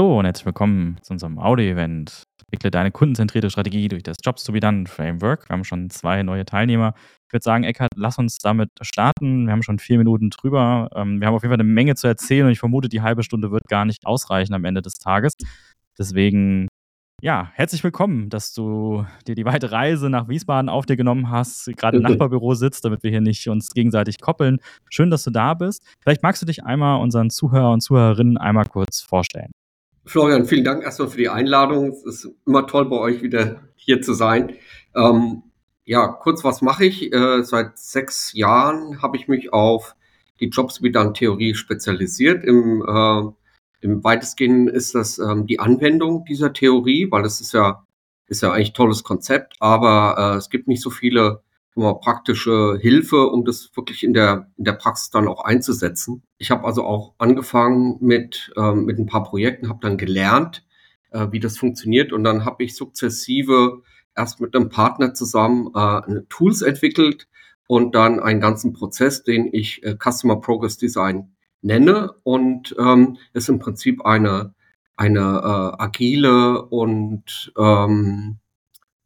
Hallo und herzlich willkommen zu unserem Audio-Event. Entwickle deine kundenzentrierte Strategie durch das Jobs to be done Framework. Wir haben schon zwei neue Teilnehmer. Ich würde sagen, Eckhard, lass uns damit starten. Wir haben schon vier Minuten drüber. Ähm, wir haben auf jeden Fall eine Menge zu erzählen und ich vermute, die halbe Stunde wird gar nicht ausreichen am Ende des Tages. Deswegen ja, herzlich willkommen, dass du dir die weite Reise nach Wiesbaden auf dir genommen hast, gerade im Nachbarbüro sitzt, damit wir hier nicht uns gegenseitig koppeln. Schön, dass du da bist. Vielleicht magst du dich einmal unseren Zuhörer und Zuhörerinnen einmal kurz vorstellen. Florian, vielen Dank erstmal für die Einladung. Es ist immer toll, bei euch wieder hier zu sein. Ähm, ja, kurz, was mache ich? Äh, seit sechs Jahren habe ich mich auf die Jobs wie dann Theorie spezialisiert im äh, im weitestgehend ist das ähm, die Anwendung dieser Theorie, weil das ist ja, ist ja eigentlich tolles Konzept, aber äh, es gibt nicht so viele praktische Hilfe, um das wirklich in der, in der Praxis dann auch einzusetzen. Ich habe also auch angefangen mit, ähm, mit ein paar Projekten, habe dann gelernt, äh, wie das funktioniert und dann habe ich sukzessive erst mit einem Partner zusammen äh, Tools entwickelt und dann einen ganzen Prozess, den ich äh, Customer Progress Design nenne und ähm, ist im Prinzip eine, eine äh, agile und ähm,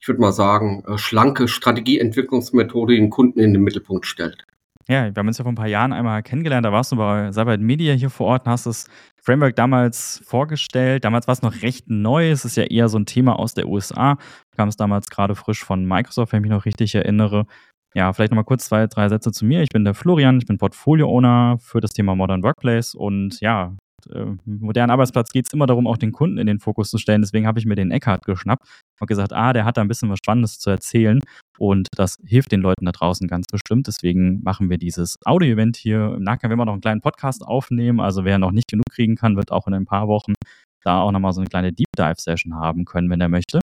ich würde mal sagen, äh, schlanke Strategieentwicklungsmethode, die den Kunden in den Mittelpunkt stellt. Ja, wir haben uns ja vor ein paar Jahren einmal kennengelernt. Da warst du bei Cyber Media hier vor Ort und hast das Framework damals vorgestellt. Damals war es noch recht neu. Es ist ja eher so ein Thema aus der USA. Kam es damals gerade frisch von Microsoft, wenn ich mich noch richtig erinnere. Ja, vielleicht nochmal kurz zwei, drei Sätze zu mir. Ich bin der Florian, ich bin Portfolio-Owner für das Thema Modern Workplace und ja, äh, modernen Arbeitsplatz geht es immer darum, auch den Kunden in den Fokus zu stellen. Deswegen habe ich mir den Eckhart geschnappt und gesagt, ah, der hat da ein bisschen was Spannendes zu erzählen und das hilft den Leuten da draußen ganz bestimmt. Deswegen machen wir dieses Audio-Event hier. Im Nachgang werden wir noch einen kleinen Podcast aufnehmen. Also wer noch nicht genug kriegen kann, wird auch in ein paar Wochen da auch nochmal so eine kleine Deep Dive Session haben können, wenn er möchte.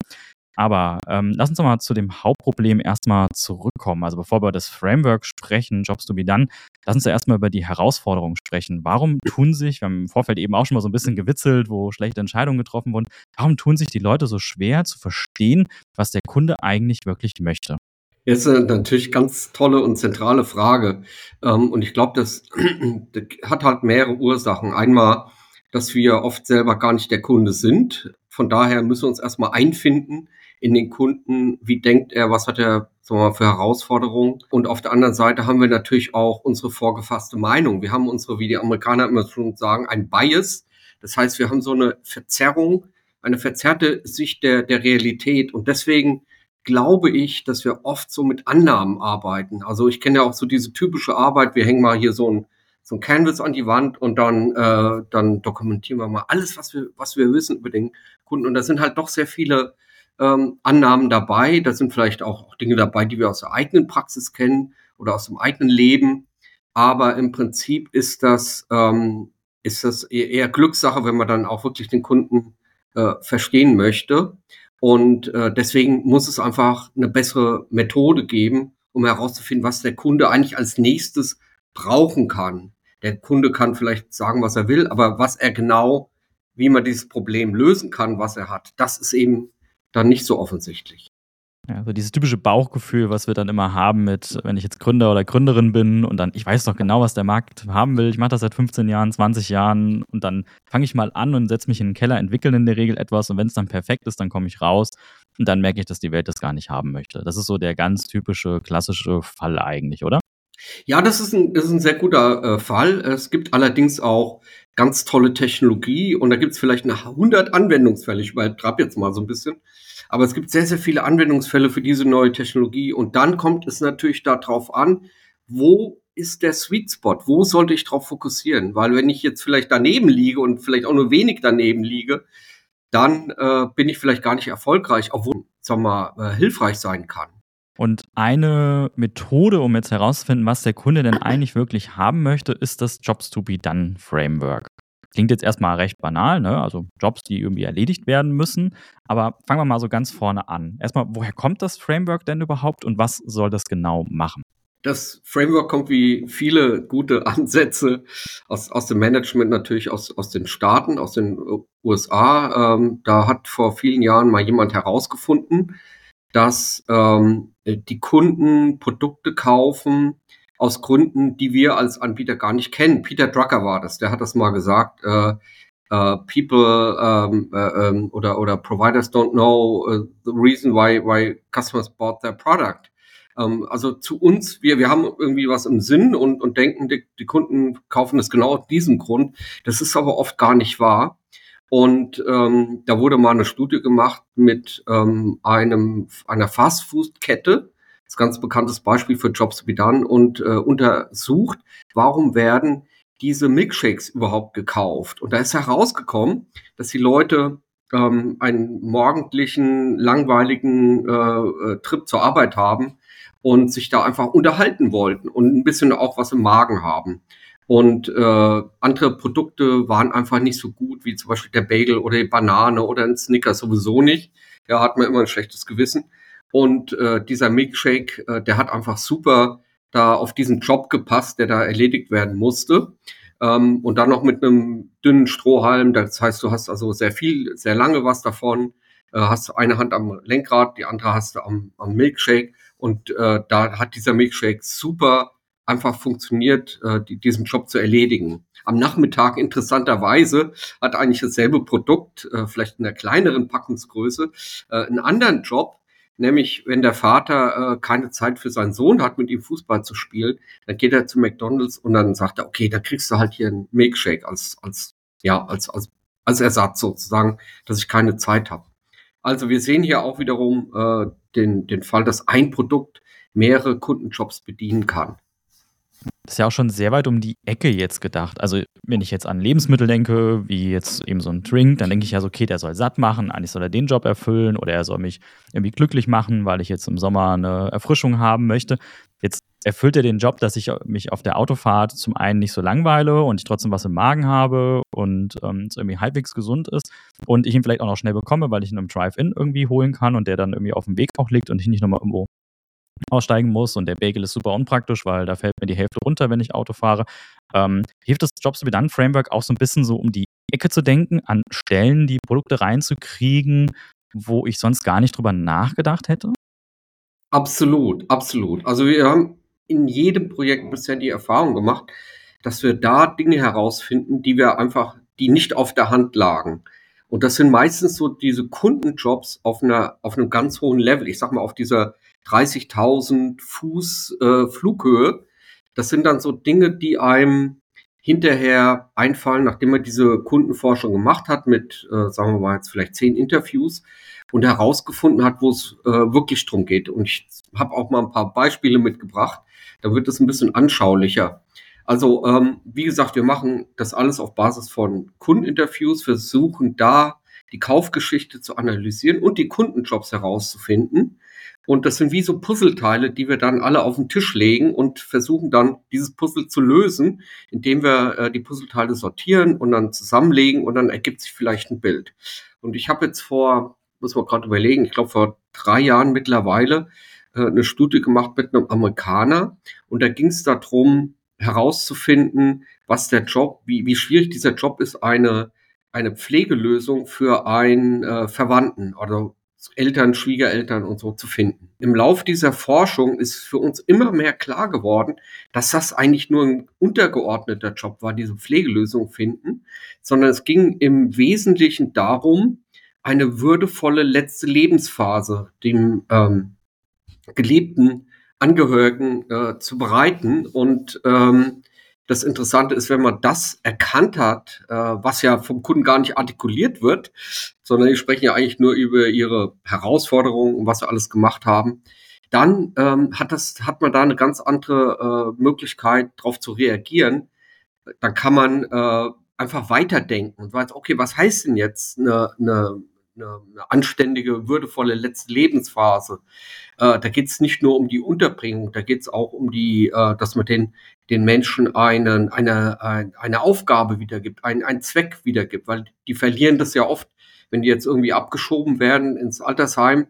Aber ähm, lass uns doch mal zu dem Hauptproblem erstmal zurückkommen. Also bevor wir über das Framework sprechen, Jobs to be done, lass uns ja erstmal über die Herausforderungen sprechen. Warum tun sich, wir haben im Vorfeld eben auch schon mal so ein bisschen gewitzelt, wo schlechte Entscheidungen getroffen wurden, warum tun sich die Leute so schwer zu verstehen, was der Kunde eigentlich wirklich möchte? Jetzt ist natürlich ganz tolle und zentrale Frage. Ähm, und ich glaube, das, das hat halt mehrere Ursachen. Einmal, dass wir oft selber gar nicht der Kunde sind. Von daher müssen wir uns erstmal einfinden in den Kunden, wie denkt er, was hat er sagen wir mal, für Herausforderungen. Und auf der anderen Seite haben wir natürlich auch unsere vorgefasste Meinung. Wir haben unsere, wie die Amerikaner immer schon sagen, ein Bias. Das heißt, wir haben so eine Verzerrung, eine verzerrte Sicht der, der Realität. Und deswegen glaube ich, dass wir oft so mit Annahmen arbeiten. Also ich kenne ja auch so diese typische Arbeit, wir hängen mal hier so ein, so ein Canvas an die Wand und dann, äh, dann dokumentieren wir mal alles, was wir, was wir wissen über den Kunden. Und da sind halt doch sehr viele ähm, Annahmen dabei. Da sind vielleicht auch, Dinge dabei, die wir aus der eigenen Praxis kennen oder aus dem eigenen Leben. Aber im Prinzip ist das, ähm, ist das eher Glückssache, wenn man dann auch wirklich den Kunden äh, verstehen möchte. Und äh, deswegen muss es einfach eine bessere Methode geben, um herauszufinden, was der Kunde eigentlich als nächstes brauchen kann. Der Kunde kann vielleicht sagen, was er will, aber was er genau, wie man dieses Problem lösen kann, was er hat, das ist eben dann nicht so offensichtlich. Ja, so dieses typische Bauchgefühl, was wir dann immer haben mit, wenn ich jetzt Gründer oder Gründerin bin und dann, ich weiß doch genau, was der Markt haben will. Ich mache das seit 15 Jahren, 20 Jahren und dann fange ich mal an und setze mich in den Keller, entwickle in der Regel etwas und wenn es dann perfekt ist, dann komme ich raus und dann merke ich, dass die Welt das gar nicht haben möchte. Das ist so der ganz typische, klassische Fall eigentlich, oder? Ja, das ist ein, das ist ein sehr guter äh, Fall. Es gibt allerdings auch ganz tolle Technologie und da gibt es vielleicht eine 100 Anwendungsfälle. Ich übertreibe jetzt mal so ein bisschen. Aber es gibt sehr, sehr viele Anwendungsfälle für diese neue Technologie. Und dann kommt es natürlich darauf an, wo ist der Sweet Spot? Wo sollte ich darauf fokussieren? Weil wenn ich jetzt vielleicht daneben liege und vielleicht auch nur wenig daneben liege, dann äh, bin ich vielleicht gar nicht erfolgreich, obwohl, wir mal, äh, hilfreich sein kann. Und eine Methode, um jetzt herauszufinden, was der Kunde denn eigentlich wirklich haben möchte, ist das Jobs to be Done Framework. Klingt jetzt erstmal recht banal, ne? also Jobs, die irgendwie erledigt werden müssen. Aber fangen wir mal so ganz vorne an. Erstmal, woher kommt das Framework denn überhaupt und was soll das genau machen? Das Framework kommt wie viele gute Ansätze aus, aus dem Management natürlich aus, aus den Staaten, aus den USA. Ähm, da hat vor vielen Jahren mal jemand herausgefunden, dass ähm, die Kunden Produkte kaufen, aus Gründen, die wir als Anbieter gar nicht kennen. Peter Drucker war das, der hat das mal gesagt. Äh, uh, people um, uh, um, oder, oder providers don't know uh, the reason why, why customers bought their product. Um, also zu uns, wir, wir haben irgendwie was im Sinn und, und denken, die, die Kunden kaufen es genau aus diesem Grund. Das ist aber oft gar nicht wahr. Und ähm, da wurde mal eine Studie gemacht mit ähm, einem, einer Fast-Food-Kette, das ganz bekanntes Beispiel für Jobs to be done, und äh, untersucht, warum werden diese Milkshakes überhaupt gekauft. Und da ist herausgekommen, dass die Leute ähm, einen morgendlichen, langweiligen äh, äh, Trip zur Arbeit haben und sich da einfach unterhalten wollten und ein bisschen auch was im Magen haben. Und äh, andere Produkte waren einfach nicht so gut, wie zum Beispiel der Bagel oder die Banane oder ein Snicker sowieso nicht. Ja, hat man immer ein schlechtes Gewissen. Und äh, dieser Milkshake, äh, der hat einfach super da auf diesen Job gepasst, der da erledigt werden musste. Ähm, und dann noch mit einem dünnen Strohhalm. Das heißt, du hast also sehr viel, sehr lange was davon. Äh, hast eine Hand am Lenkrad, die andere hast du am, am Milkshake. Und äh, da hat dieser Milkshake super einfach funktioniert, äh, die, diesen Job zu erledigen. Am Nachmittag interessanterweise hat eigentlich dasselbe Produkt, äh, vielleicht in einer kleineren Packungsgröße, äh, einen anderen Job, nämlich wenn der Vater äh, keine Zeit für seinen Sohn hat, mit ihm Fußball zu spielen, dann geht er zu McDonald's und dann sagt er, okay, da kriegst du halt hier einen Milkshake als, als, ja, als, als, als Ersatz sozusagen, dass ich keine Zeit habe. Also wir sehen hier auch wiederum äh, den, den Fall, dass ein Produkt mehrere Kundenjobs bedienen kann. Das ist ja auch schon sehr weit um die Ecke jetzt gedacht. Also, wenn ich jetzt an Lebensmittel denke, wie jetzt eben so ein Drink, dann denke ich ja so, okay, der soll satt machen, eigentlich soll er den Job erfüllen oder er soll mich irgendwie glücklich machen, weil ich jetzt im Sommer eine Erfrischung haben möchte. Jetzt erfüllt er den Job, dass ich mich auf der Autofahrt zum einen nicht so langweile und ich trotzdem was im Magen habe und ähm, es irgendwie halbwegs gesund ist und ich ihn vielleicht auch noch schnell bekomme, weil ich ihn im Drive-In irgendwie holen kann und der dann irgendwie auf dem Weg auch liegt und ich nicht nochmal irgendwo aussteigen muss und der Bagel ist super unpraktisch, weil da fällt mir die Hälfte runter, wenn ich Auto fahre. Ähm, hilft das Jobs to be done Framework auch so ein bisschen so um die Ecke zu denken, an Stellen die Produkte reinzukriegen, wo ich sonst gar nicht drüber nachgedacht hätte? Absolut, absolut. Also wir haben in jedem Projekt bisher die Erfahrung gemacht, dass wir da Dinge herausfinden, die wir einfach, die nicht auf der Hand lagen. Und das sind meistens so diese Kundenjobs auf einer, auf einem ganz hohen Level. Ich sag mal, auf dieser 30.000 Fuß äh, Flughöhe. Das sind dann so Dinge, die einem hinterher einfallen, nachdem man diese Kundenforschung gemacht hat mit, äh, sagen wir mal jetzt vielleicht zehn Interviews und herausgefunden hat, wo es äh, wirklich drum geht. Und ich habe auch mal ein paar Beispiele mitgebracht. Da wird es ein bisschen anschaulicher. Also ähm, wie gesagt, wir machen das alles auf Basis von Kundeninterviews, versuchen da die Kaufgeschichte zu analysieren und die Kundenjobs herauszufinden. Und das sind wie so Puzzleteile, die wir dann alle auf den Tisch legen und versuchen dann dieses Puzzle zu lösen, indem wir äh, die Puzzleteile sortieren und dann zusammenlegen und dann ergibt sich vielleicht ein Bild. Und ich habe jetzt vor, muss man gerade überlegen, ich glaube vor drei Jahren mittlerweile äh, eine Studie gemacht mit einem Amerikaner und da ging es darum herauszufinden, was der Job, wie, wie schwierig dieser Job ist, eine eine Pflegelösung für einen äh, Verwandten oder Eltern, Schwiegereltern und so zu finden. Im Lauf dieser Forschung ist für uns immer mehr klar geworden, dass das eigentlich nur ein untergeordneter Job war, diese Pflegelösung finden, sondern es ging im Wesentlichen darum, eine würdevolle letzte Lebensphase dem ähm, geliebten Angehörigen äh, zu bereiten und ähm, das Interessante ist, wenn man das erkannt hat, äh, was ja vom Kunden gar nicht artikuliert wird, sondern die sprechen ja eigentlich nur über ihre Herausforderungen und was sie alles gemacht haben, dann ähm, hat, das, hat man da eine ganz andere äh, Möglichkeit, darauf zu reagieren. Dann kann man äh, einfach weiterdenken und weiß, okay, was heißt denn jetzt eine, eine, eine, eine anständige, würdevolle letzte Lebensphase? Äh, da geht es nicht nur um die Unterbringung, da geht es auch um die, äh, dass man den, den Menschen einen, eine, eine Aufgabe wiedergibt, einen, einen Zweck wiedergibt, weil die verlieren das ja oft, wenn die jetzt irgendwie abgeschoben werden ins Altersheim,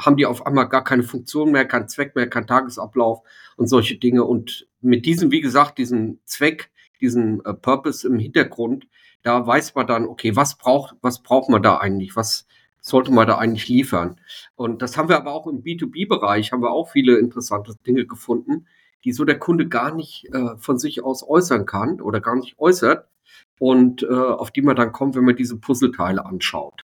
haben die auf einmal gar keine Funktion mehr, keinen Zweck mehr, keinen Tagesablauf und solche Dinge. Und mit diesem, wie gesagt, diesem Zweck, diesem äh, Purpose im Hintergrund, da weiß man dann, okay, was braucht, was braucht man da eigentlich? Was, sollte man da eigentlich liefern. Und das haben wir aber auch im B2B-Bereich, haben wir auch viele interessante Dinge gefunden, die so der Kunde gar nicht äh, von sich aus äußern kann oder gar nicht äußert. und äh, auf die man dann kommt, wenn man diese Puzzleteile anschaut.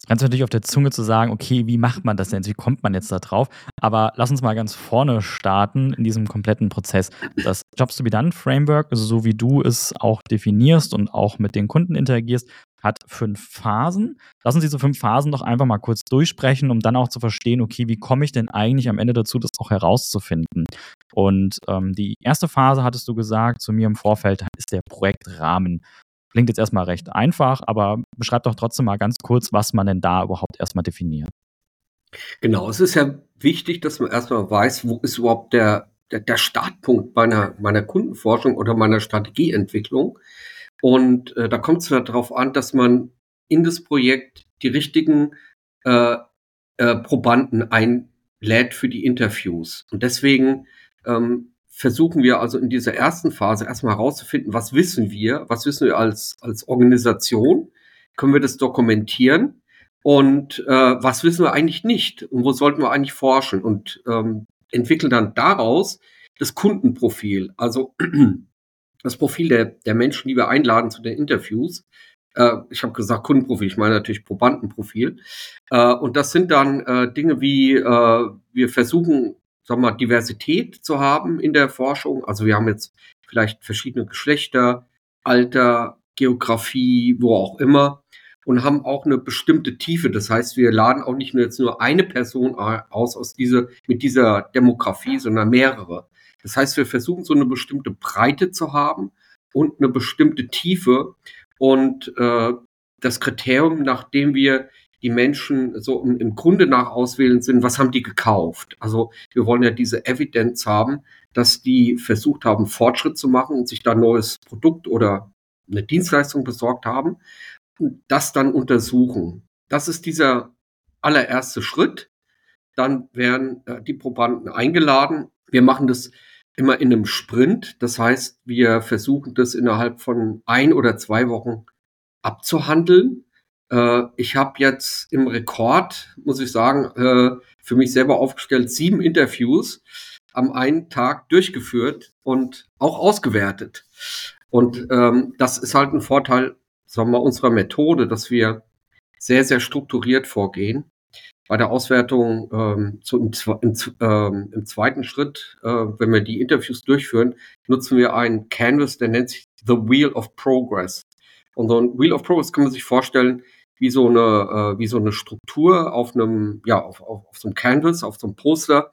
Es brennt natürlich auf der Zunge zu sagen, okay, wie macht man das denn? Wie kommt man jetzt da drauf? Aber lass uns mal ganz vorne starten in diesem kompletten Prozess. Das Jobs to be Done Framework, so wie du es auch definierst und auch mit den Kunden interagierst, hat fünf Phasen. Lass uns diese fünf Phasen doch einfach mal kurz durchsprechen, um dann auch zu verstehen, okay, wie komme ich denn eigentlich am Ende dazu, das auch herauszufinden? Und ähm, die erste Phase, hattest du gesagt, zu mir im Vorfeld, ist der Projektrahmen. Klingt jetzt erstmal recht einfach, aber beschreib doch trotzdem mal ganz kurz, was man denn da überhaupt erstmal definiert. Genau, es ist ja wichtig, dass man erstmal weiß, wo ist überhaupt der, der, der Startpunkt meiner, meiner Kundenforschung oder meiner Strategieentwicklung. Und äh, da kommt es ja darauf an, dass man in das Projekt die richtigen äh, äh, Probanden einlädt für die Interviews. Und deswegen ähm, versuchen wir also in dieser ersten Phase erstmal herauszufinden, was wissen wir, was wissen wir als, als Organisation, können wir das dokumentieren und äh, was wissen wir eigentlich nicht und wo sollten wir eigentlich forschen und ähm, entwickeln dann daraus das Kundenprofil, also das Profil der, der Menschen, die wir einladen zu den Interviews. Äh, ich habe gesagt Kundenprofil, ich meine natürlich Probandenprofil. Äh, und das sind dann äh, Dinge wie, äh, wir versuchen sagen wir mal, Diversität zu haben in der Forschung. Also wir haben jetzt vielleicht verschiedene Geschlechter, Alter, Geografie, wo auch immer und haben auch eine bestimmte Tiefe. Das heißt, wir laden auch nicht nur jetzt nur eine Person aus, aus dieser, mit dieser Demografie, sondern mehrere. Das heißt, wir versuchen so eine bestimmte Breite zu haben und eine bestimmte Tiefe. Und äh, das Kriterium, nachdem wir die Menschen so im, Grunde nach auswählen sind, was haben die gekauft? Also wir wollen ja diese Evidenz haben, dass die versucht haben, Fortschritt zu machen und sich da ein neues Produkt oder eine Dienstleistung besorgt haben und das dann untersuchen. Das ist dieser allererste Schritt. Dann werden äh, die Probanden eingeladen. Wir machen das immer in einem Sprint. Das heißt, wir versuchen das innerhalb von ein oder zwei Wochen abzuhandeln. Äh, ich habe jetzt im Rekord, muss ich sagen, äh, für mich selber aufgestellt, sieben Interviews am einen Tag durchgeführt und auch ausgewertet. Und ähm, das ist halt ein Vorteil, sagen wir unserer Methode, dass wir sehr, sehr strukturiert vorgehen. Bei der Auswertung ähm, zu, im, im, ähm, im, zweiten Schritt, äh, wenn wir die Interviews durchführen, nutzen wir einen Canvas, der nennt sich The Wheel of Progress. Und so ein Wheel of Progress kann man sich vorstellen, wie so eine, äh, wie so eine Struktur auf einem, ja, auf, auf, auf so einem Canvas, auf so einem Poster.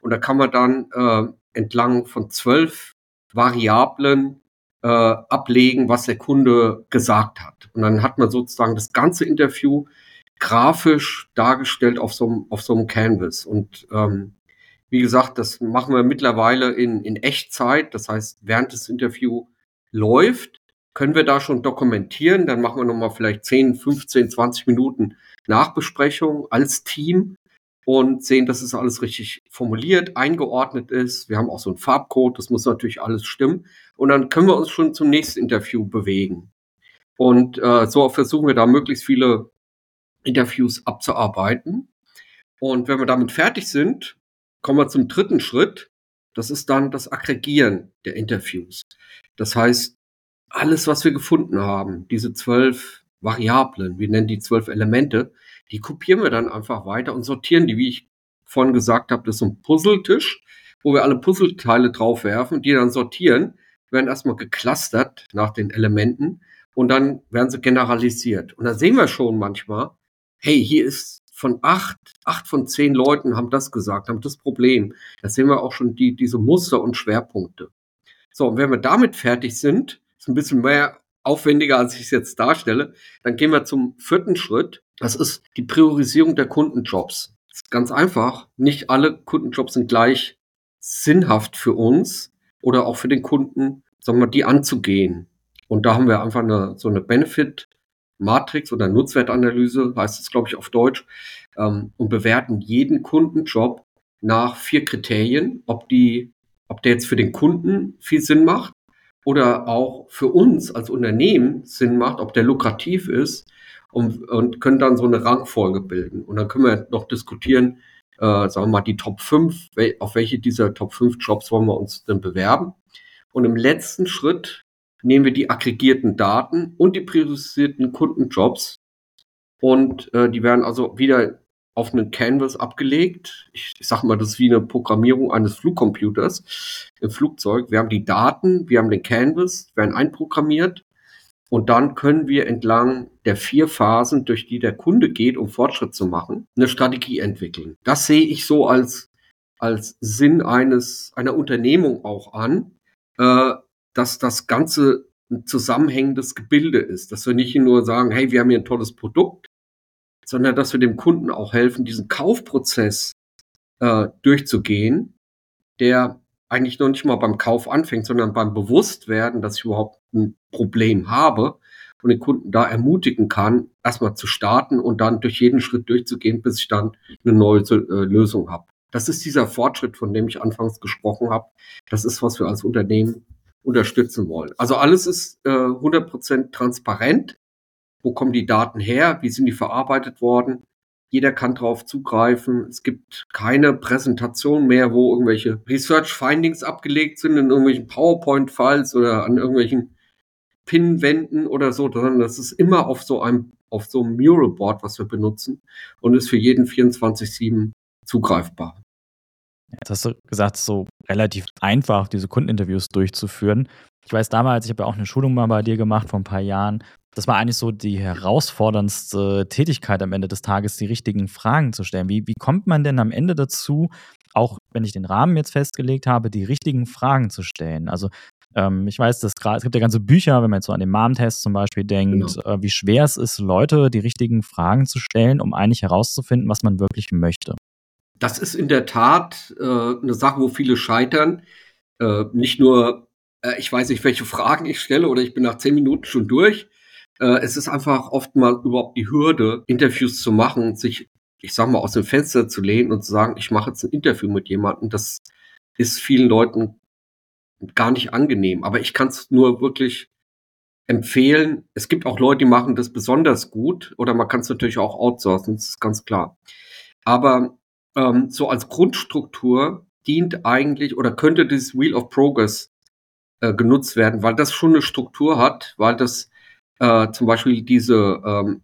Und da kann man dann äh, entlang von zwölf Variablen äh, ablegen, was der Kunde gesagt hat. Und dann hat man sozusagen das ganze Interview grafisch dargestellt auf so einem, auf so einem Canvas. Und ähm, wie gesagt, das machen wir mittlerweile in, in Echtzeit. Das heißt, während das Interview läuft, können wir da schon dokumentieren. Dann machen wir nochmal vielleicht 10, 15, 20 Minuten Nachbesprechung als Team und sehen, dass es alles richtig formuliert, eingeordnet ist. Wir haben auch so einen Farbcode, das muss natürlich alles stimmen. Und dann können wir uns schon zum nächsten Interview bewegen. Und äh, so versuchen wir da möglichst viele Interviews abzuarbeiten. Und wenn wir damit fertig sind, kommen wir zum dritten Schritt. Das ist dann das Aggregieren der Interviews. Das heißt, alles, was wir gefunden haben, diese zwölf Variablen, wir nennen die zwölf Elemente, die kopieren wir dann einfach weiter und sortieren die, wie ich vorhin gesagt habe, das ist so ein Puzzletisch, wo wir alle Puzzleteile draufwerfen, die dann sortieren, werden erstmal geclustert nach den Elementen und dann werden sie generalisiert. Und da sehen wir schon manchmal, hey, hier ist von acht, acht von zehn Leuten haben das gesagt, haben das Problem. Da sehen wir auch schon die, diese Muster und Schwerpunkte. So, und wenn wir damit fertig sind, ein bisschen mehr aufwendiger, als ich es jetzt darstelle. Dann gehen wir zum vierten Schritt. Das ist die Priorisierung der Kundenjobs. Ganz einfach. Nicht alle Kundenjobs sind gleich sinnhaft für uns oder auch für den Kunden, sagen wir, die anzugehen. Und da haben wir einfach eine, so eine Benefit-Matrix oder Nutzwertanalyse, heißt es, glaube ich, auf Deutsch, ähm, und bewerten jeden Kundenjob nach vier Kriterien, ob die, ob der jetzt für den Kunden viel Sinn macht, oder auch für uns als Unternehmen Sinn macht, ob der lukrativ ist und, und können dann so eine Rangfolge bilden. Und dann können wir noch diskutieren, äh, sagen wir mal, die Top 5, auf welche dieser Top 5 Jobs wollen wir uns denn bewerben. Und im letzten Schritt nehmen wir die aggregierten Daten und die priorisierten Kundenjobs und äh, die werden also wieder auf einen Canvas abgelegt. Ich, ich sage mal, das ist wie eine Programmierung eines Flugcomputers im Flugzeug. Wir haben die Daten, wir haben den Canvas, werden einprogrammiert und dann können wir entlang der vier Phasen, durch die der Kunde geht, um Fortschritt zu machen, eine Strategie entwickeln. Das sehe ich so als, als Sinn eines, einer Unternehmung auch an, äh, dass das Ganze ein zusammenhängendes Gebilde ist. Dass wir nicht nur sagen, hey, wir haben hier ein tolles Produkt, sondern dass wir dem Kunden auch helfen, diesen Kaufprozess äh, durchzugehen, der eigentlich noch nicht mal beim Kauf anfängt, sondern beim Bewusstwerden, dass ich überhaupt ein Problem habe und den Kunden da ermutigen kann, erstmal zu starten und dann durch jeden Schritt durchzugehen, bis ich dann eine neue äh, Lösung habe. Das ist dieser Fortschritt, von dem ich anfangs gesprochen habe. Das ist, was wir als Unternehmen unterstützen wollen. Also alles ist äh, 100% transparent. Wo kommen die Daten her? Wie sind die verarbeitet worden? Jeder kann darauf zugreifen. Es gibt keine Präsentation mehr, wo irgendwelche Research Findings abgelegt sind in irgendwelchen PowerPoint-Files oder an irgendwelchen Pinwänden oder so, sondern das ist immer auf so einem, auf so einem Mural-Board, was wir benutzen und ist für jeden 24-7 zugreifbar. Jetzt hast du gesagt, so relativ einfach, diese Kundeninterviews durchzuführen. Ich weiß damals, ich habe ja auch eine Schulung mal bei dir gemacht vor ein paar Jahren. Das war eigentlich so die herausforderndste Tätigkeit am Ende des Tages, die richtigen Fragen zu stellen. Wie, wie kommt man denn am Ende dazu, auch wenn ich den Rahmen jetzt festgelegt habe, die richtigen Fragen zu stellen? Also ähm, ich weiß, dass gerade, es gibt ja ganze Bücher, wenn man jetzt so an den Mom-Test zum Beispiel denkt, genau. äh, wie schwer es ist, Leute die richtigen Fragen zu stellen, um eigentlich herauszufinden, was man wirklich möchte. Das ist in der Tat äh, eine Sache, wo viele scheitern. Äh, nicht nur, äh, ich weiß nicht, welche Fragen ich stelle oder ich bin nach zehn Minuten schon durch. Äh, es ist einfach oft mal überhaupt die Hürde, Interviews zu machen, sich, ich sag mal, aus dem Fenster zu lehnen und zu sagen, ich mache jetzt ein Interview mit jemandem. Das ist vielen Leuten gar nicht angenehm. Aber ich kann es nur wirklich empfehlen. Es gibt auch Leute, die machen das besonders gut oder man kann es natürlich auch outsourcen, das ist ganz klar. Aber ähm, so als Grundstruktur dient eigentlich oder könnte dieses Wheel of Progress äh, genutzt werden, weil das schon eine Struktur hat, weil das äh, zum Beispiel diese ähm,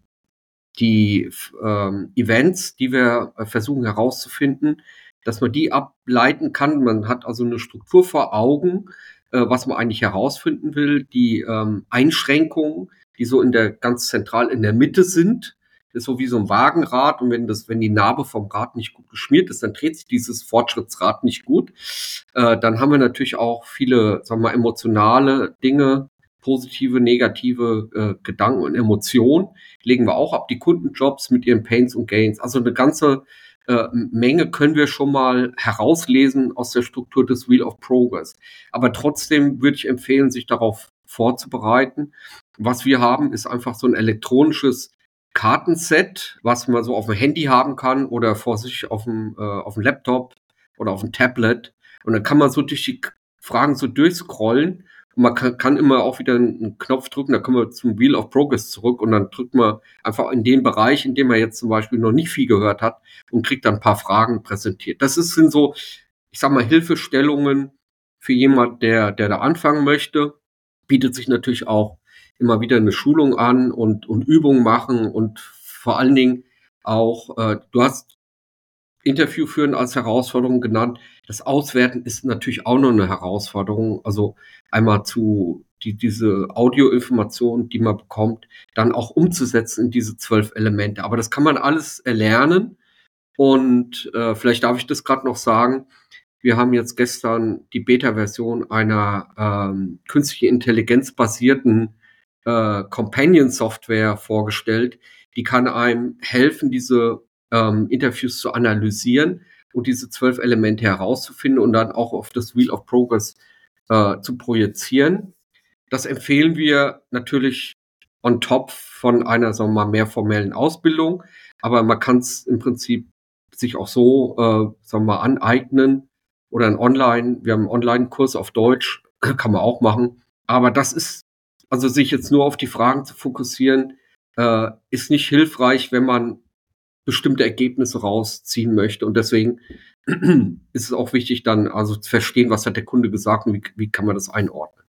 die ähm, Events, die wir äh, versuchen herauszufinden, dass man die ableiten kann. Man hat also eine Struktur vor Augen, äh, was man eigentlich herausfinden will, die ähm, Einschränkungen, die so in der ganz zentral in der Mitte sind, ist so wie so ein Wagenrad und wenn das, wenn die Narbe vom Rad nicht gut geschmiert ist, dann dreht sich dieses Fortschrittsrad nicht gut. Äh, dann haben wir natürlich auch viele, sagen wir mal, emotionale Dinge, positive, negative äh, Gedanken und Emotionen legen wir auch ab. Die Kundenjobs mit ihren Pains und Gains. Also eine ganze äh, Menge können wir schon mal herauslesen aus der Struktur des Wheel of Progress. Aber trotzdem würde ich empfehlen, sich darauf vorzubereiten. Was wir haben, ist einfach so ein elektronisches Kartenset, was man so auf dem Handy haben kann oder vor sich auf dem, äh, auf dem Laptop oder auf dem Tablet. Und dann kann man so durch die Fragen so durchscrollen. Und man kann, kann immer auch wieder einen Knopf drücken, da kommen wir zum Wheel of Progress zurück und dann drückt man einfach in den Bereich, in dem man jetzt zum Beispiel noch nicht viel gehört hat und kriegt dann ein paar Fragen präsentiert. Das ist, sind so, ich sag mal, Hilfestellungen für jemand, der, der da anfangen möchte. Bietet sich natürlich auch immer wieder eine Schulung an und, und Übungen machen und vor allen Dingen auch, äh, du hast Interview führen als Herausforderung genannt. Das Auswerten ist natürlich auch noch eine Herausforderung. Also einmal zu die, diese Audioinformation, die man bekommt, dann auch umzusetzen in diese zwölf Elemente. Aber das kann man alles erlernen. Und äh, vielleicht darf ich das gerade noch sagen. Wir haben jetzt gestern die Beta-Version einer ähm, künstliche Intelligenz basierten äh, Companion-Software vorgestellt. Die kann einem helfen, diese ähm, Interviews zu analysieren und diese zwölf Elemente herauszufinden und dann auch auf das Wheel of Progress äh, zu projizieren. Das empfehlen wir natürlich on top von einer, sagen wir mal, mehr formellen Ausbildung. Aber man kann es im Prinzip sich auch so, äh, sagen wir mal, aneignen oder ein Online, wir haben einen Online-Kurs auf Deutsch, kann man auch machen. Aber das ist also sich jetzt nur auf die Fragen zu fokussieren, äh, ist nicht hilfreich, wenn man bestimmte Ergebnisse rausziehen möchte. Und deswegen ist es auch wichtig, dann also zu verstehen, was hat der Kunde gesagt und wie, wie kann man das einordnen.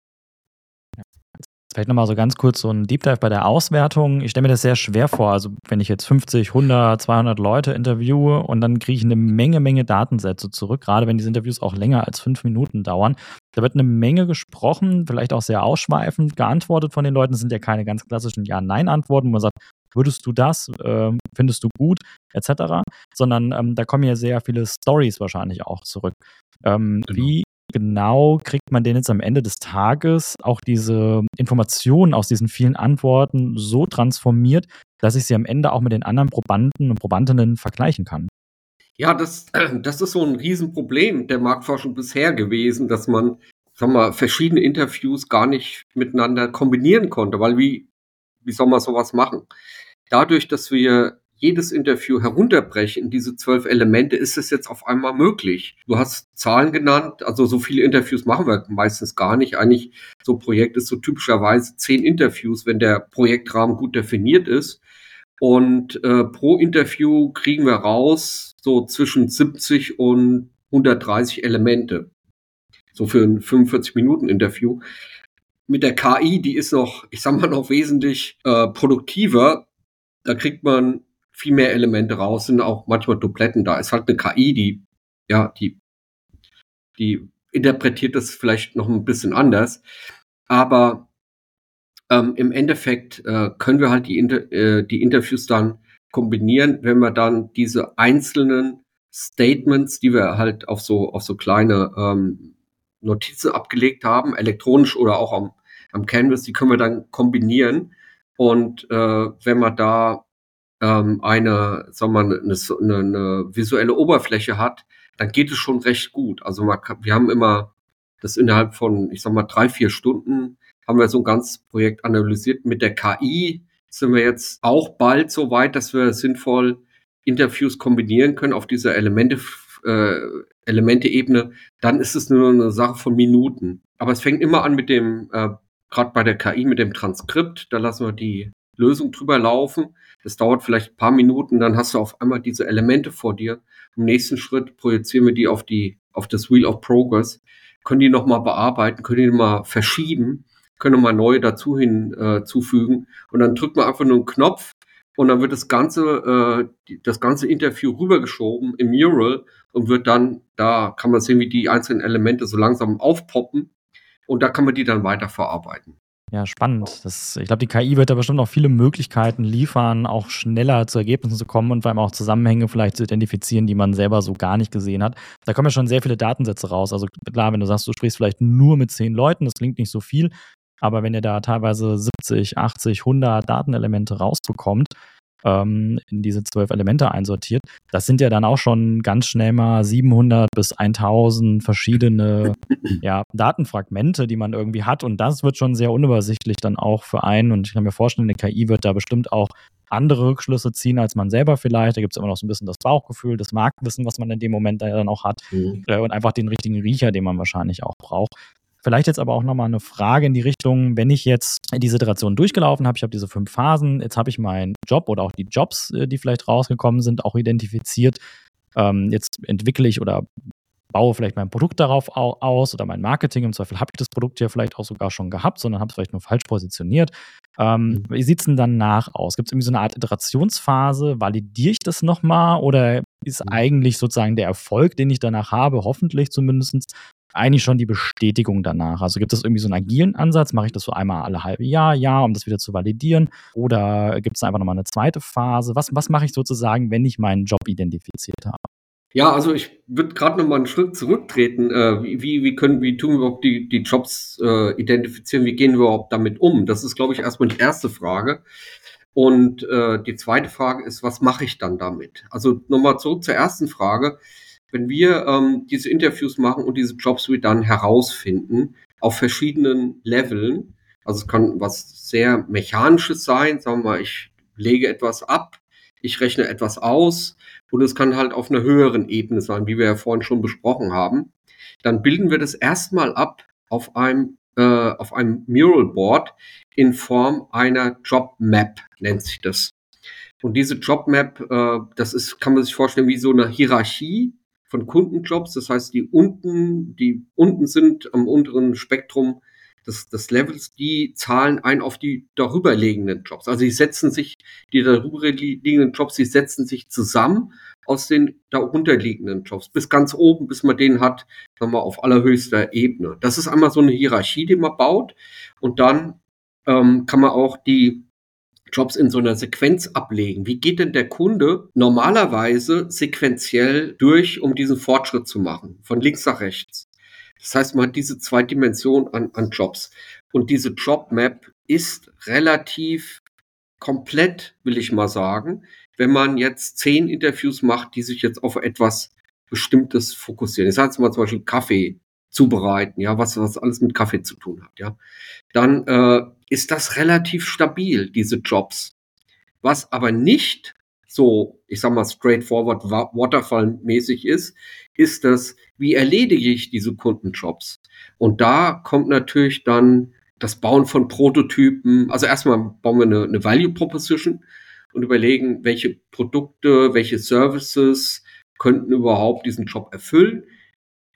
Vielleicht nochmal so ganz kurz so ein Deep Dive bei der Auswertung. Ich stelle mir das sehr schwer vor. Also, wenn ich jetzt 50, 100, 200 Leute interviewe und dann kriege ich eine Menge, Menge Datensätze zurück, gerade wenn diese Interviews auch länger als fünf Minuten dauern. Da wird eine Menge gesprochen, vielleicht auch sehr ausschweifend geantwortet von den Leuten. Das sind ja keine ganz klassischen Ja-Nein-Antworten, wo man sagt, würdest du das, äh, findest du gut, etc., sondern ähm, da kommen ja sehr viele Stories wahrscheinlich auch zurück. Ähm, genau. Wie genau kriegt man denn jetzt am Ende des Tages auch diese Informationen aus diesen vielen Antworten so transformiert, dass ich sie am Ende auch mit den anderen Probanden und Probandinnen vergleichen kann? Ja, das, das ist so ein Riesenproblem der Marktforschung bisher gewesen, dass man sag mal, verschiedene Interviews gar nicht miteinander kombinieren konnte, weil wie, wie soll man sowas machen? Dadurch, dass wir jedes Interview herunterbrechen diese zwölf Elemente, ist es jetzt auf einmal möglich. Du hast Zahlen genannt, also so viele Interviews machen wir meistens gar nicht. Eigentlich so ein Projekt ist so typischerweise zehn Interviews, wenn der Projektrahmen gut definiert ist. Und äh, pro Interview kriegen wir raus so zwischen 70 und 130 Elemente. So für ein 45 Minuten Interview. Mit der KI, die ist noch, ich sag mal, noch wesentlich äh, produktiver. Da kriegt man viel mehr Elemente raus, sind auch manchmal Dupletten da. Ist halt eine KI, die, ja, die, die interpretiert das vielleicht noch ein bisschen anders. Aber ähm, im Endeffekt äh, können wir halt die, Inter äh, die Interviews dann kombinieren, wenn wir dann diese einzelnen Statements, die wir halt auf so, auf so kleine ähm, Notizen abgelegt haben, elektronisch oder auch am, am Canvas, die können wir dann kombinieren. Und äh, wenn wir da ähm, eine, sagen wir mal, eine, eine, eine visuelle Oberfläche hat, dann geht es schon recht gut. Also man wir haben immer das innerhalb von, ich sag mal, drei, vier Stunden haben wir so ein ganzes Projekt analysiert. Mit der KI sind wir jetzt auch bald so weit, dass wir sinnvoll Interviews kombinieren können auf dieser Elemente, äh, Elemente-Ebene. Dann ist es nur eine Sache von Minuten. Aber es fängt immer an mit dem, äh, gerade bei der KI, mit dem Transkript. Da lassen wir die Lösung drüber laufen. Das dauert vielleicht ein paar Minuten, dann hast du auf einmal diese Elemente vor dir. Im nächsten Schritt projizieren wir die auf die, auf das Wheel of Progress, können die nochmal bearbeiten, können die nochmal verschieben, können nochmal neue dazu hinzufügen äh, und dann drückt man einfach nur einen Knopf und dann wird das ganze, äh, das ganze Interview rübergeschoben im Mural und wird dann, da kann man sehen, wie die einzelnen Elemente so langsam aufpoppen und da kann man die dann weiter verarbeiten. Ja, spannend. Das, ich glaube, die KI wird da bestimmt auch viele Möglichkeiten liefern, auch schneller zu Ergebnissen zu kommen und vor allem auch Zusammenhänge vielleicht zu identifizieren, die man selber so gar nicht gesehen hat. Da kommen ja schon sehr viele Datensätze raus. Also klar, wenn du sagst, du sprichst vielleicht nur mit zehn Leuten, das klingt nicht so viel, aber wenn ihr da teilweise 70, 80, 100 Datenelemente rausbekommt, ähm, in diese zwölf Elemente einsortiert. Das sind ja dann auch schon ganz schnell mal 700 bis 1000 verschiedene ja, Datenfragmente, die man irgendwie hat. Und das wird schon sehr unübersichtlich dann auch für einen. Und ich kann mir vorstellen, eine KI wird da bestimmt auch andere Rückschlüsse ziehen als man selber vielleicht. Da gibt es immer noch so ein bisschen das Bauchgefühl, das Marktwissen, was man in dem Moment da dann auch hat. Mhm. Äh, und einfach den richtigen Riecher, den man wahrscheinlich auch braucht. Vielleicht jetzt aber auch nochmal eine Frage in die Richtung, wenn ich jetzt diese Iteration durchgelaufen habe, ich habe diese fünf Phasen, jetzt habe ich meinen Job oder auch die Jobs, äh, die vielleicht rausgekommen sind, auch identifiziert. Ähm, jetzt entwickle ich oder baue vielleicht mein Produkt darauf aus oder mein Marketing. Im Zweifel habe ich das Produkt ja vielleicht auch sogar schon gehabt, sondern habe es vielleicht nur falsch positioniert. Ähm, mhm. Wie sieht es denn danach aus? Gibt es irgendwie so eine Art Iterationsphase? Validiere ich das nochmal oder ist mhm. eigentlich sozusagen der Erfolg, den ich danach habe, hoffentlich zumindest eigentlich schon die Bestätigung danach. Also gibt es irgendwie so einen agilen Ansatz? Mache ich das so einmal alle halbe Jahr, ja, um das wieder zu validieren? Oder gibt es einfach nochmal eine zweite Phase? Was, was mache ich sozusagen, wenn ich meinen Job identifiziert habe? Ja, also ich würde gerade noch mal einen Schritt zurücktreten. Äh, wie, wie können, wie tun wir überhaupt die, die Jobs äh, identifizieren? Wie gehen wir überhaupt damit um? Das ist, glaube ich, erstmal die erste Frage. Und äh, die zweite Frage ist, was mache ich dann damit? Also nochmal zurück zur ersten Frage wenn wir ähm, diese Interviews machen und diese Jobs wir dann herausfinden auf verschiedenen Leveln, also es kann was sehr Mechanisches sein, sagen wir mal, ich lege etwas ab, ich rechne etwas aus und es kann halt auf einer höheren Ebene sein, wie wir ja vorhin schon besprochen haben. Dann bilden wir das erstmal ab auf einem, äh, auf einem Mural Board in Form einer Job Map, nennt sich das. Und diese Job Map, äh, das ist, kann man sich vorstellen, wie so eine Hierarchie von Kundenjobs. Das heißt, die unten, die unten sind am unteren Spektrum, des, des Levels, die zahlen ein auf die darüberliegenden Jobs. Also die setzen sich, die darüberliegenden Jobs, die setzen sich zusammen aus den darunterliegenden Jobs bis ganz oben, bis man den hat, sagen wir, auf allerhöchster Ebene. Das ist einmal so eine Hierarchie, die man baut und dann ähm, kann man auch die Jobs in so einer Sequenz ablegen. Wie geht denn der Kunde normalerweise sequenziell durch, um diesen Fortschritt zu machen, von links nach rechts? Das heißt, man hat diese zwei Dimensionen an, an Jobs. Und diese Jobmap ist relativ komplett, will ich mal sagen, wenn man jetzt zehn Interviews macht, die sich jetzt auf etwas Bestimmtes fokussieren. Ich sage jetzt mal zum Beispiel Kaffee zubereiten, ja, was, was alles mit Kaffee zu tun hat, ja. Dann äh, ist das relativ stabil, diese Jobs. Was aber nicht so, ich sag mal, straightforward Waterfall-mäßig ist, ist das, wie erledige ich diese Kundenjobs? Und da kommt natürlich dann das Bauen von Prototypen. Also erstmal bauen wir eine, eine Value Proposition und überlegen, welche Produkte, welche Services könnten überhaupt diesen Job erfüllen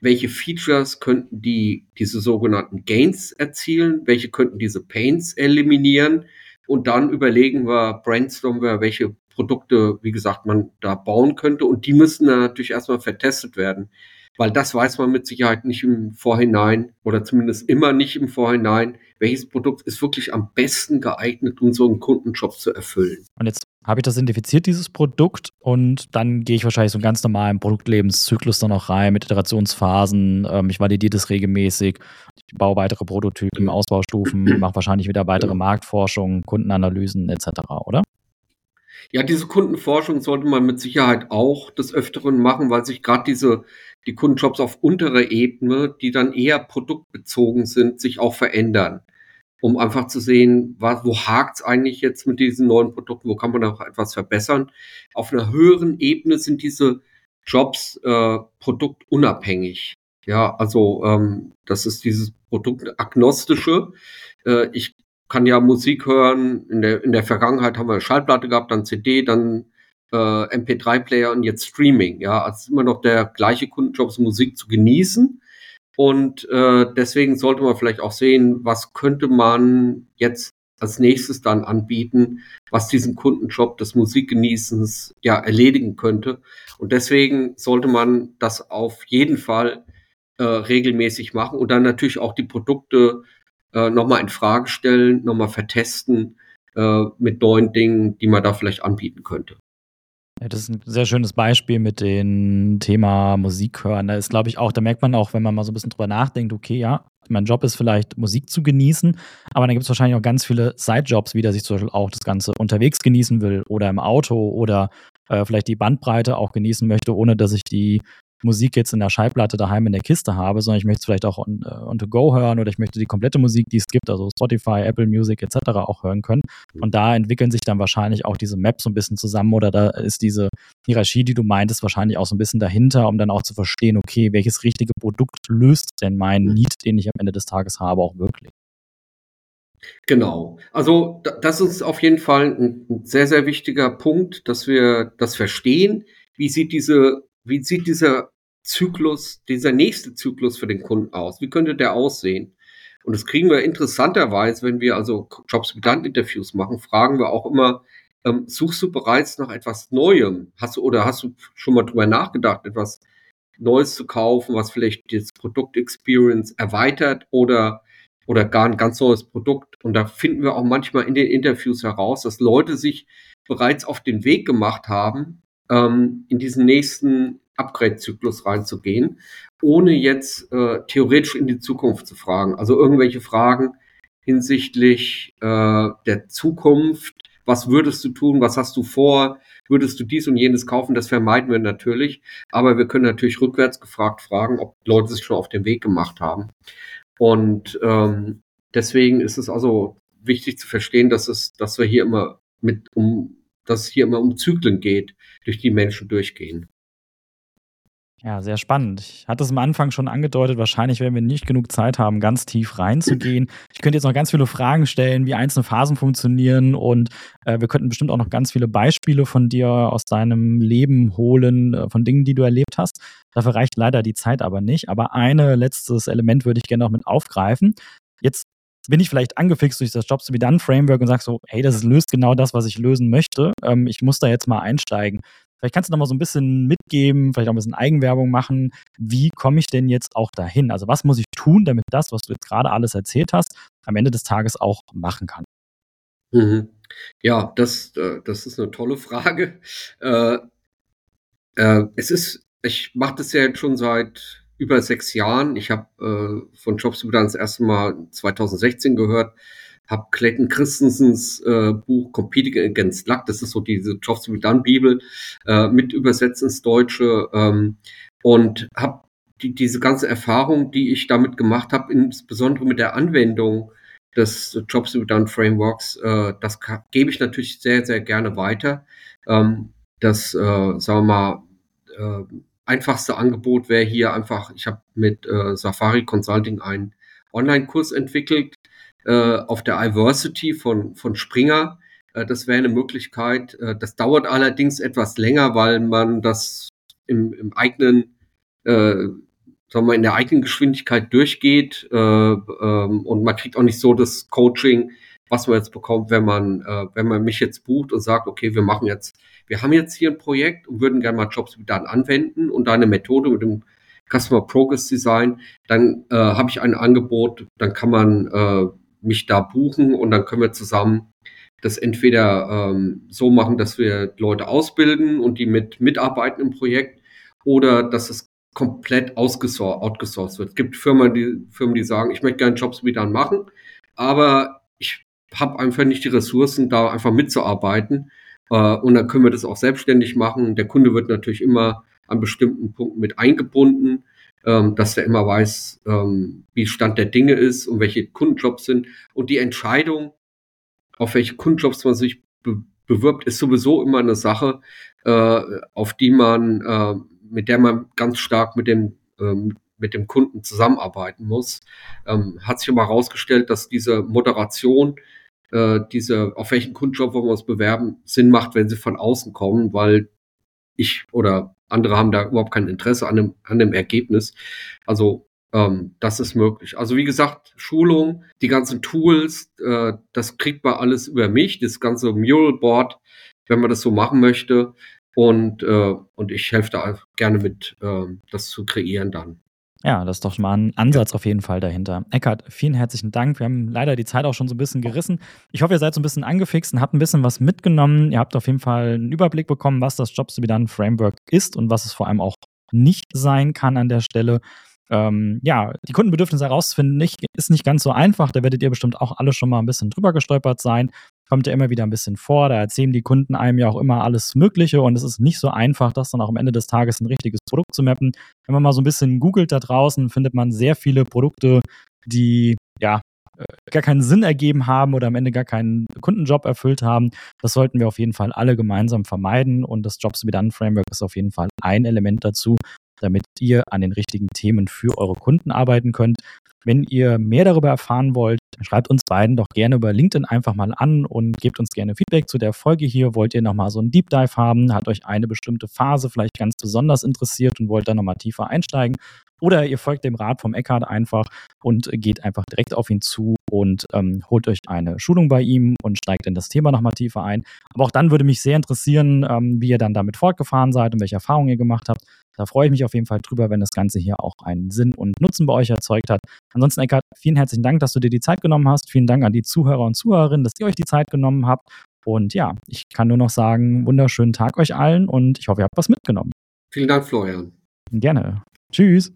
welche Features könnten die diese sogenannten Gains erzielen, welche könnten diese Pains eliminieren? Und dann überlegen wir, brainstormen wir, welche Produkte, wie gesagt, man da bauen könnte. Und die müssen dann natürlich erstmal vertestet werden, weil das weiß man mit Sicherheit nicht im Vorhinein oder zumindest immer nicht im Vorhinein, welches Produkt ist wirklich am besten geeignet, unseren Kundenjob zu erfüllen. Und jetzt habe ich das identifiziert, dieses Produkt, und dann gehe ich wahrscheinlich so einen ganz normalen Produktlebenszyklus da noch rein mit Iterationsphasen. Ähm, ich validiere das regelmäßig, ich baue weitere Prototypen, Ausbaustufen, mache wahrscheinlich wieder weitere Marktforschung, Kundenanalysen etc., oder? Ja, diese Kundenforschung sollte man mit Sicherheit auch des Öfteren machen, weil sich gerade diese die Kundenjobs auf unterer Ebene, die dann eher produktbezogen sind, sich auch verändern um einfach zu sehen, was, wo hakt's eigentlich jetzt mit diesen neuen Produkten, wo kann man noch etwas verbessern. Auf einer höheren Ebene sind diese Jobs äh, produktunabhängig. Ja, also ähm, das ist dieses Produktagnostische. Äh, ich kann ja Musik hören. In der, in der Vergangenheit haben wir Schallplatte gehabt, dann CD, dann äh, MP3-Player und jetzt Streaming. Ja, also es ist immer noch der gleiche Kundenjob, Musik zu genießen und äh, deswegen sollte man vielleicht auch sehen, was könnte man jetzt als nächstes dann anbieten, was diesen Kundenjob des Musikgenießens ja erledigen könnte. Und deswegen sollte man das auf jeden Fall äh, regelmäßig machen und dann natürlich auch die Produkte äh, nochmal in Frage stellen, nochmal vertesten äh, mit neuen Dingen, die man da vielleicht anbieten könnte. Ja, das ist ein sehr schönes Beispiel mit dem Thema Musik hören. Da ist, glaube ich, auch, da merkt man auch, wenn man mal so ein bisschen drüber nachdenkt, okay, ja, mein Job ist vielleicht Musik zu genießen, aber dann gibt es wahrscheinlich auch ganz viele Sidejobs, wie der sich zum Beispiel auch das Ganze unterwegs genießen will oder im Auto oder äh, vielleicht die Bandbreite auch genießen möchte, ohne dass ich die Musik jetzt in der Schallplatte daheim in der Kiste habe, sondern ich möchte es vielleicht auch on, uh, on to go hören oder ich möchte die komplette Musik, die es gibt, also Spotify, Apple Music etc. auch hören können. Und da entwickeln sich dann wahrscheinlich auch diese Maps so ein bisschen zusammen oder da ist diese Hierarchie, die du meintest, wahrscheinlich auch so ein bisschen dahinter, um dann auch zu verstehen, okay, welches richtige Produkt löst denn mein Need, den ich am Ende des Tages habe, auch wirklich. Genau. Also das ist auf jeden Fall ein sehr, sehr wichtiger Punkt, dass wir das verstehen. Wie sieht diese wie sieht dieser Zyklus, dieser nächste Zyklus für den Kunden aus? Wie könnte der aussehen? Und das kriegen wir interessanterweise, wenn wir also Jobs mit Interviews machen, fragen wir auch immer, ähm, suchst du bereits nach etwas Neuem? Hast du oder hast du schon mal drüber nachgedacht, etwas Neues zu kaufen, was vielleicht das Produkt-Experience erweitert oder, oder gar ein ganz neues Produkt? Und da finden wir auch manchmal in den Interviews heraus, dass Leute sich bereits auf den Weg gemacht haben, ähm, in diesen nächsten Upgrade-Zyklus reinzugehen, ohne jetzt äh, theoretisch in die Zukunft zu fragen. Also irgendwelche Fragen hinsichtlich äh, der Zukunft. Was würdest du tun? Was hast du vor? Würdest du dies und jenes kaufen? Das vermeiden wir natürlich. Aber wir können natürlich rückwärts gefragt fragen, ob Leute sich schon auf den Weg gemacht haben. Und ähm, deswegen ist es also wichtig zu verstehen, dass es, dass wir hier immer mit um dass es hier immer um Zyklen geht, durch die Menschen durchgehen. Ja, sehr spannend. Ich hatte es am Anfang schon angedeutet, wahrscheinlich werden wir nicht genug Zeit haben, ganz tief reinzugehen. Ich könnte jetzt noch ganz viele Fragen stellen, wie einzelne Phasen funktionieren und äh, wir könnten bestimmt auch noch ganz viele Beispiele von dir aus deinem Leben holen, äh, von Dingen, die du erlebt hast. Dafür reicht leider die Zeit aber nicht. Aber ein letztes Element würde ich gerne noch mit aufgreifen. Jetzt bin ich vielleicht angefixt durch das Jobs to be done Framework und sage so, hey, das löst genau das, was ich lösen möchte. Ähm, ich muss da jetzt mal einsteigen. Vielleicht kannst du noch mal so ein bisschen mitgeben, vielleicht auch ein bisschen Eigenwerbung machen. Wie komme ich denn jetzt auch dahin? Also was muss ich tun, damit das, was du jetzt gerade alles erzählt hast, am Ende des Tages auch machen kann? Mhm. Ja, das, äh, das ist eine tolle Frage. Äh, äh, es ist, ich mache das ja jetzt schon seit über sechs Jahren. Ich habe äh, von Jobs dann das erste Mal 2016 gehört, habe Clayton Christensens äh, Buch Competing Against Luck, das ist so diese Jobs to be done Bibel, äh, mit übersetzt ins Deutsche ähm, und habe die, diese ganze Erfahrung, die ich damit gemacht habe, insbesondere mit der Anwendung des Jobs to be done Frameworks, äh, das gebe ich natürlich sehr, sehr gerne weiter. Ähm, das, äh, sagen wir mal, äh, einfachste Angebot wäre hier einfach, ich habe mit äh, Safari Consulting einen Online-Kurs entwickelt äh, auf der Iversity von, von Springer. Äh, das wäre eine Möglichkeit. Äh, das dauert allerdings etwas länger, weil man das im, im eigenen, äh, sagen wir, in der eigenen Geschwindigkeit durchgeht äh, ähm, und man kriegt auch nicht so das Coaching, was man jetzt bekommt, wenn man, äh, wenn man mich jetzt bucht und sagt, okay, wir machen jetzt, wir haben jetzt hier ein Projekt und würden gerne mal Jobs dann anwenden und eine Methode mit dem Customer Progress Design, dann äh, habe ich ein Angebot, dann kann man äh, mich da buchen und dann können wir zusammen das entweder ähm, so machen, dass wir Leute ausbilden und die mit mitarbeiten im Projekt oder dass es komplett outgesourced wird. Es gibt Firmen, die, Firmen, die sagen, ich möchte gerne Jobs wieder machen, aber habe einfach nicht die Ressourcen, da einfach mitzuarbeiten. Äh, und dann können wir das auch selbstständig machen. Der Kunde wird natürlich immer an bestimmten Punkten mit eingebunden ähm, dass er immer weiß, ähm, wie Stand der Dinge ist und welche Kundenjobs sind. Und die Entscheidung, auf welche Kundenjobs man sich be bewirbt, ist sowieso immer eine Sache, äh, auf die man, äh, mit der man ganz stark mit dem, ähm, mit dem Kunden zusammenarbeiten muss. Ähm, hat sich immer herausgestellt, dass diese Moderation, äh, diese, auf welchen Kundenjob wollen wir uns bewerben, Sinn macht, wenn sie von außen kommen, weil ich oder andere haben da überhaupt kein Interesse an dem, an dem Ergebnis. Also ähm, das ist möglich. Also wie gesagt, Schulung, die ganzen Tools, äh, das kriegt man alles über mich, das ganze Mural-Board, wenn man das so machen möchte. Und, äh, und ich helfe da gerne mit, äh, das zu kreieren dann. Ja, das ist doch schon mal ein Ansatz auf jeden Fall dahinter. Eckart, vielen herzlichen Dank. Wir haben leider die Zeit auch schon so ein bisschen gerissen. Ich hoffe, ihr seid so ein bisschen angefixt und habt ein bisschen was mitgenommen. Ihr habt auf jeden Fall einen Überblick bekommen, was das Jobs to be done Framework ist und was es vor allem auch nicht sein kann an der Stelle. Ähm, ja, die Kundenbedürfnisse herauszufinden nicht, ist nicht ganz so einfach. Da werdet ihr bestimmt auch alle schon mal ein bisschen drüber gestolpert sein kommt ja immer wieder ein bisschen vor. Da erzählen die Kunden einem ja auch immer alles Mögliche und es ist nicht so einfach, das dann auch am Ende des Tages ein richtiges Produkt zu mappen. Wenn man mal so ein bisschen googelt da draußen, findet man sehr viele Produkte, die ja äh, gar keinen Sinn ergeben haben oder am Ende gar keinen Kundenjob erfüllt haben. Das sollten wir auf jeden Fall alle gemeinsam vermeiden und das Jobs be Done Framework ist auf jeden Fall ein Element dazu, damit ihr an den richtigen Themen für eure Kunden arbeiten könnt. Wenn ihr mehr darüber erfahren wollt, schreibt uns beiden doch gerne über LinkedIn einfach mal an und gebt uns gerne Feedback zu der Folge hier. Wollt ihr nochmal so einen Deep Dive haben? Hat euch eine bestimmte Phase vielleicht ganz besonders interessiert und wollt da nochmal tiefer einsteigen? Oder ihr folgt dem Rat vom Eckhard einfach und geht einfach direkt auf ihn zu und ähm, holt euch eine Schulung bei ihm und steigt in das Thema nochmal tiefer ein. Aber auch dann würde mich sehr interessieren, ähm, wie ihr dann damit fortgefahren seid und welche Erfahrungen ihr gemacht habt. Da freue ich mich auf jeden Fall drüber, wenn das Ganze hier auch einen Sinn und Nutzen bei euch erzeugt hat. Ansonsten, Eckhard, vielen herzlichen Dank, dass du dir die Zeit genommen hast. Vielen Dank an die Zuhörer und Zuhörerinnen, dass ihr euch die Zeit genommen habt. Und ja, ich kann nur noch sagen, wunderschönen Tag euch allen und ich hoffe, ihr habt was mitgenommen. Vielen Dank, Florian. Gerne. Tschüss.